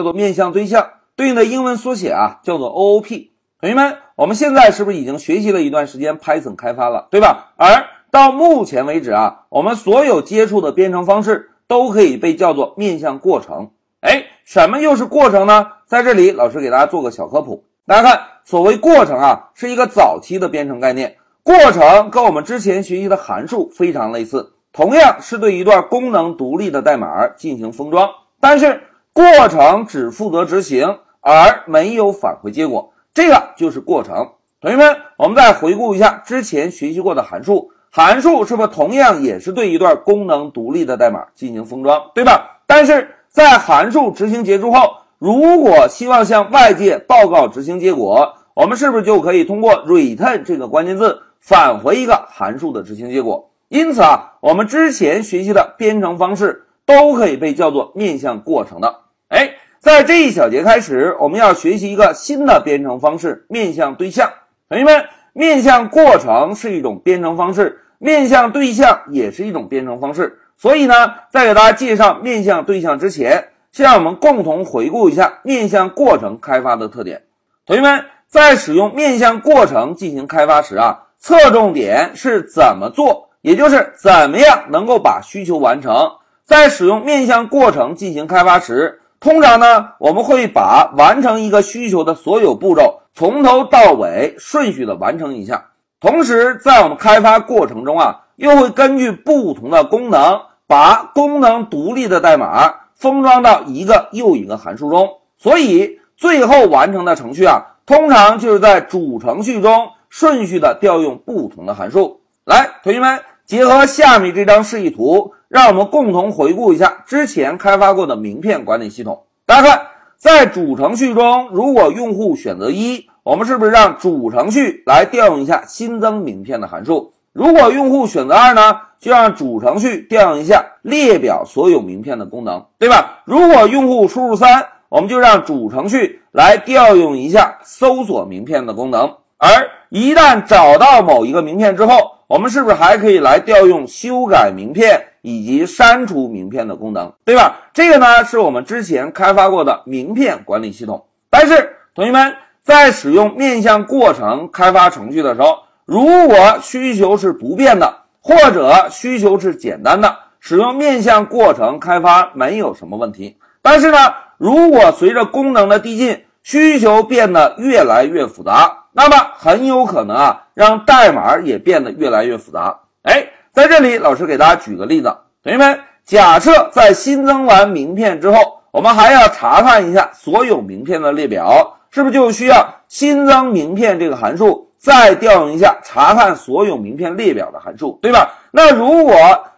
叫做面向对象，对应的英文缩写啊叫做 OOP。同学们，我们现在是不是已经学习了一段时间 Python 开发了，对吧？而到目前为止啊，我们所有接触的编程方式都可以被叫做面向过程。哎，什么又是过程呢？在这里，老师给大家做个小科普。大家看，所谓过程啊，是一个早期的编程概念。过程跟我们之前学习的函数非常类似，同样是对一段功能独立的代码进行封装，但是过程只负责执行，而没有返回结果。这个就是过程。同学们，我们再回顾一下之前学习过的函数，函数是不是同样也是对一段功能独立的代码进行封装，对吧？但是在函数执行结束后，如果希望向外界报告执行结果，我们是不是就可以通过 return 这个关键字返回一个函数的执行结果？因此啊，我们之前学习的编程方式都可以被叫做面向过程的。在这一小节开始，我们要学习一个新的编程方式——面向对象。同学们，面向过程是一种编程方式，面向对象也是一种编程方式。所以呢，在给大家介绍面向对象之前，先让我们共同回顾一下面向过程开发的特点。同学们，在使用面向过程进行开发时啊，侧重点是怎么做，也就是怎么样能够把需求完成。在使用面向过程进行开发时，通常呢，我们会把完成一个需求的所有步骤从头到尾顺序的完成一下。同时，在我们开发过程中啊，又会根据不同的功能，把功能独立的代码封装到一个又一个函数中。所以，最后完成的程序啊，通常就是在主程序中顺序的调用不同的函数。来，同学们，结合下面这张示意图。让我们共同回顾一下之前开发过的名片管理系统。大家看，在主程序中，如果用户选择一，我们是不是让主程序来调用一下新增名片的函数？如果用户选择二呢，就让主程序调用一下列表所有名片的功能，对吧？如果用户输入三，我们就让主程序来调用一下搜索名片的功能。而一旦找到某一个名片之后，我们是不是还可以来调用修改名片？以及删除名片的功能，对吧？这个呢是我们之前开发过的名片管理系统。但是，同学们在使用面向过程开发程序的时候，如果需求是不变的，或者需求是简单的，使用面向过程开发没有什么问题。但是呢，如果随着功能的递进，需求变得越来越复杂，那么很有可能啊，让代码也变得越来越复杂。哎。在这里，老师给大家举个例子，同学们，假设在新增完名片之后，我们还要查看一下所有名片的列表，是不是就需要新增名片这个函数再调用一下查看所有名片列表的函数，对吧？那如果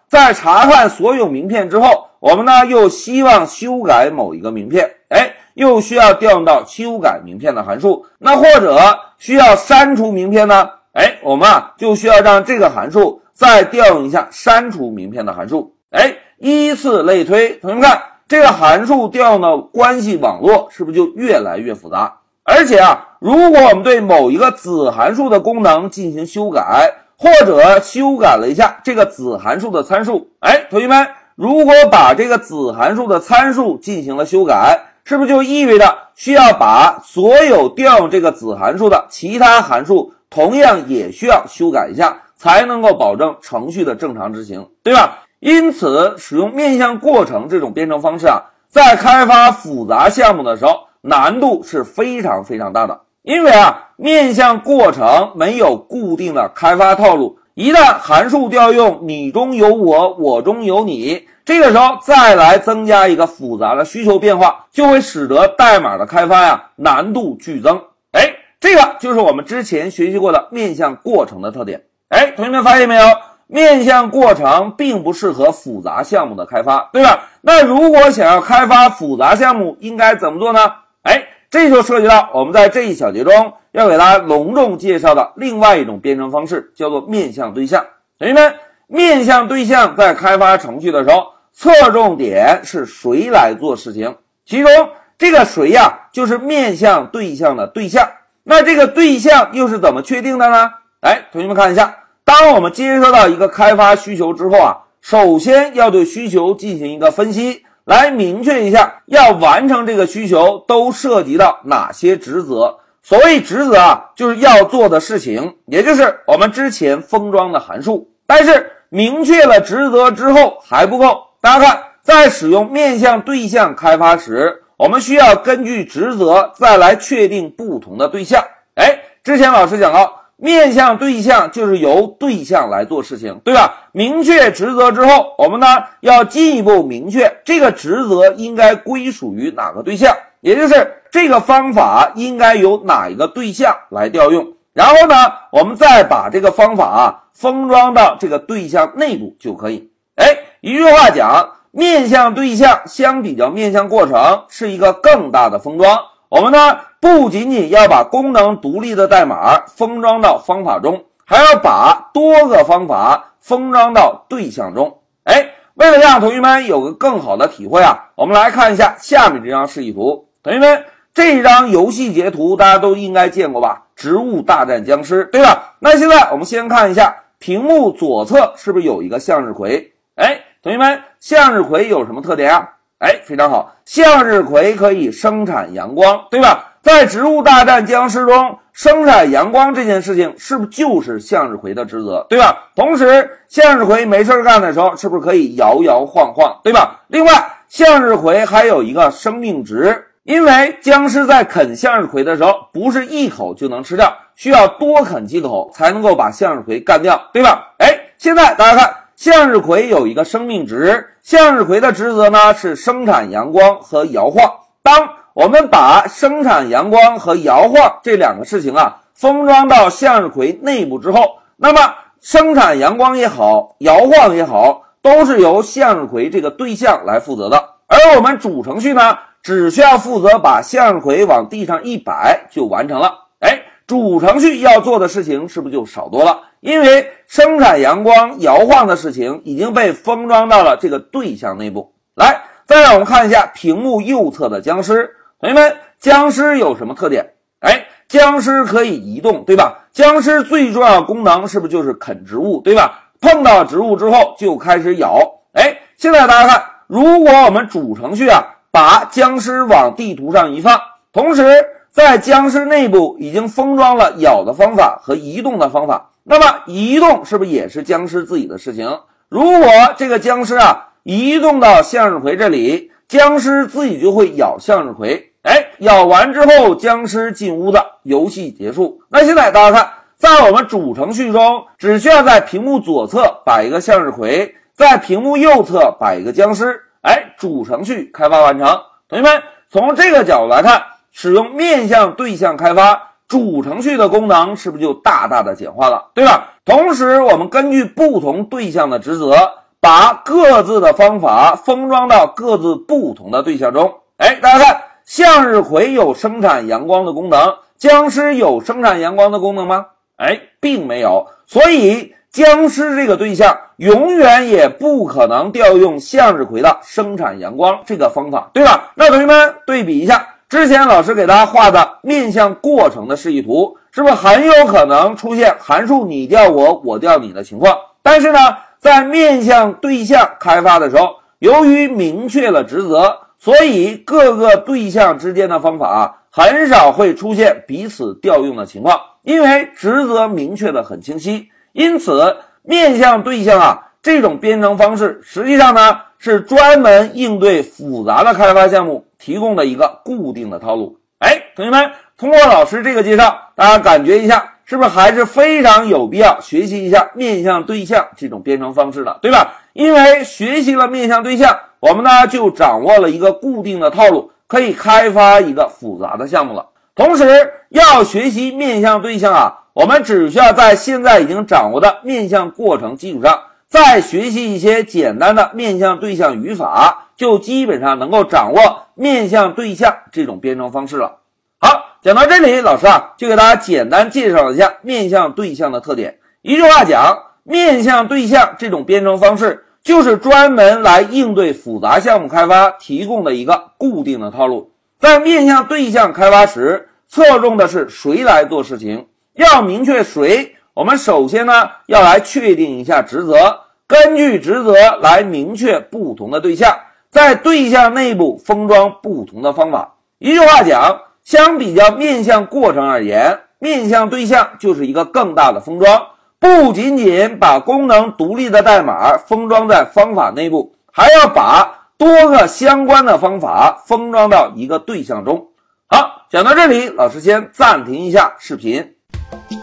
在查看所有名片之后，我们呢又希望修改某一个名片，哎，又需要调用到修改名片的函数，那或者需要删除名片呢？哎，我们啊就需要让这个函数。再调用一下删除名片的函数，哎，依次类推。同学们看，这个函数调用的关系网络是不是就越来越复杂？而且啊，如果我们对某一个子函数的功能进行修改，或者修改了一下这个子函数的参数，哎，同学们，如果把这个子函数的参数进行了修改，是不是就意味着需要把所有调用这个子函数的其他函数同样也需要修改一下？才能够保证程序的正常执行，对吧？因此，使用面向过程这种编程方式啊，在开发复杂项目的时候，难度是非常非常大的。因为啊，面向过程没有固定的开发套路，一旦函数调用你中有我，我中有你，这个时候再来增加一个复杂的需求变化，就会使得代码的开发呀难度剧增。哎，这个就是我们之前学习过的面向过程的特点。哎，同学们发现没有？面向过程并不适合复杂项目的开发，对吧？那如果想要开发复杂项目，应该怎么做呢？哎，这就涉及到我们在这一小节中要给大家隆重介绍的另外一种编程方式，叫做面向对象。同学们，面向对象在开发程序的时候，侧重点是谁来做事情？其中这个谁呀，就是面向对象的对象。那这个对象又是怎么确定的呢？来，同学们看一下。当我们接收到一个开发需求之后啊，首先要对需求进行一个分析，来明确一下要完成这个需求都涉及到哪些职责。所谓职责啊，就是要做的事情，也就是我们之前封装的函数。但是明确了职责之后还不够，大家看，在使用面向对象开发时，我们需要根据职责再来确定不同的对象。哎，之前老师讲到。面向对象就是由对象来做事情，对吧？明确职责之后，我们呢要进一步明确这个职责应该归属于哪个对象，也就是这个方法应该由哪一个对象来调用。然后呢，我们再把这个方法啊封装到这个对象内部就可以。哎，一句话讲，面向对象相比较面向过程是一个更大的封装。我们呢不仅仅要把功能独立的代码封装到方法中，还要把多个方法封装到对象中。哎，为了让同学们有个更好的体会啊，我们来看一下下面这张示意图。同学们，这张游戏截图大家都应该见过吧？植物大战僵尸，对吧？那现在我们先看一下屏幕左侧是不是有一个向日葵？哎，同学们，向日葵有什么特点啊？哎，非常好，向日葵可以生产阳光，对吧？在《植物大战僵尸》中，生产阳光这件事情是不是就是向日葵的职责，对吧？同时，向日葵没事干的时候，是不是可以摇摇晃晃，对吧？另外，向日葵还有一个生命值，因为僵尸在啃向日葵的时候，不是一口就能吃掉，需要多啃几口才能够把向日葵干掉，对吧？哎，现在大家看。向日葵有一个生命值，向日葵的职责呢是生产阳光和摇晃。当我们把生产阳光和摇晃这两个事情啊封装到向日葵内部之后，那么生产阳光也好，摇晃也好，都是由向日葵这个对象来负责的。而我们主程序呢，只需要负责把向日葵往地上一摆就完成了。哎，主程序要做的事情是不是就少多了？因为生产阳光摇晃的事情已经被封装到了这个对象内部。来，再让我们看一下屏幕右侧的僵尸。同学们，僵尸有什么特点？哎，僵尸可以移动，对吧？僵尸最重要功能是不是就是啃植物，对吧？碰到植物之后就开始咬。哎，现在大家看，如果我们主程序啊把僵尸往地图上一放，同时在僵尸内部已经封装了咬的方法和移动的方法。那么移动是不是也是僵尸自己的事情？如果这个僵尸啊移动到向日葵这里，僵尸自己就会咬向日葵。哎，咬完之后，僵尸进屋子，游戏结束。那现在大家看，在我们主程序中，只需要在屏幕左侧摆一个向日葵，在屏幕右侧摆一个僵尸。哎，主程序开发完成。同学们，从这个角度来看，使用面向对象开发。主程序的功能是不是就大大的简化了，对吧？同时，我们根据不同对象的职责，把各自的方法封装到各自不同的对象中。哎，大家看，向日葵有生产阳光的功能，僵尸有生产阳光的功能吗？哎，并没有。所以，僵尸这个对象永远也不可能调用向日葵的生产阳光这个方法，对吧？那同学们对比一下。之前老师给大家画的面向过程的示意图，是不是很有可能出现函数你调我，我调你的情况？但是呢，在面向对象开发的时候，由于明确了职责，所以各个对象之间的方法啊很少会出现彼此调用的情况，因为职责明确的很清晰。因此，面向对象啊这种编程方式，实际上呢是专门应对复杂的开发项目。提供的一个固定的套路，哎，同学们，通过老师这个介绍，大家感觉一下，是不是还是非常有必要学习一下面向对象这种编程方式的，对吧？因为学习了面向对象，我们呢就掌握了一个固定的套路，可以开发一个复杂的项目了。同时，要学习面向对象啊，我们只需要在现在已经掌握的面向过程基础上，再学习一些简单的面向对象语法。就基本上能够掌握面向对象这种编程方式了。好，讲到这里，老师啊就给大家简单介绍一下面向对象的特点。一句话讲，面向对象这种编程方式就是专门来应对复杂项目开发提供的一个固定的套路。在面向对象开发时，侧重的是谁来做事情。要明确谁，我们首先呢要来确定一下职责，根据职责来明确不同的对象。在对象内部封装不同的方法。一句话讲，相比较面向过程而言，面向对象就是一个更大的封装，不仅仅把功能独立的代码封装在方法内部，还要把多个相关的方法封装到一个对象中。好，讲到这里，老师先暂停一下视频。Thank you.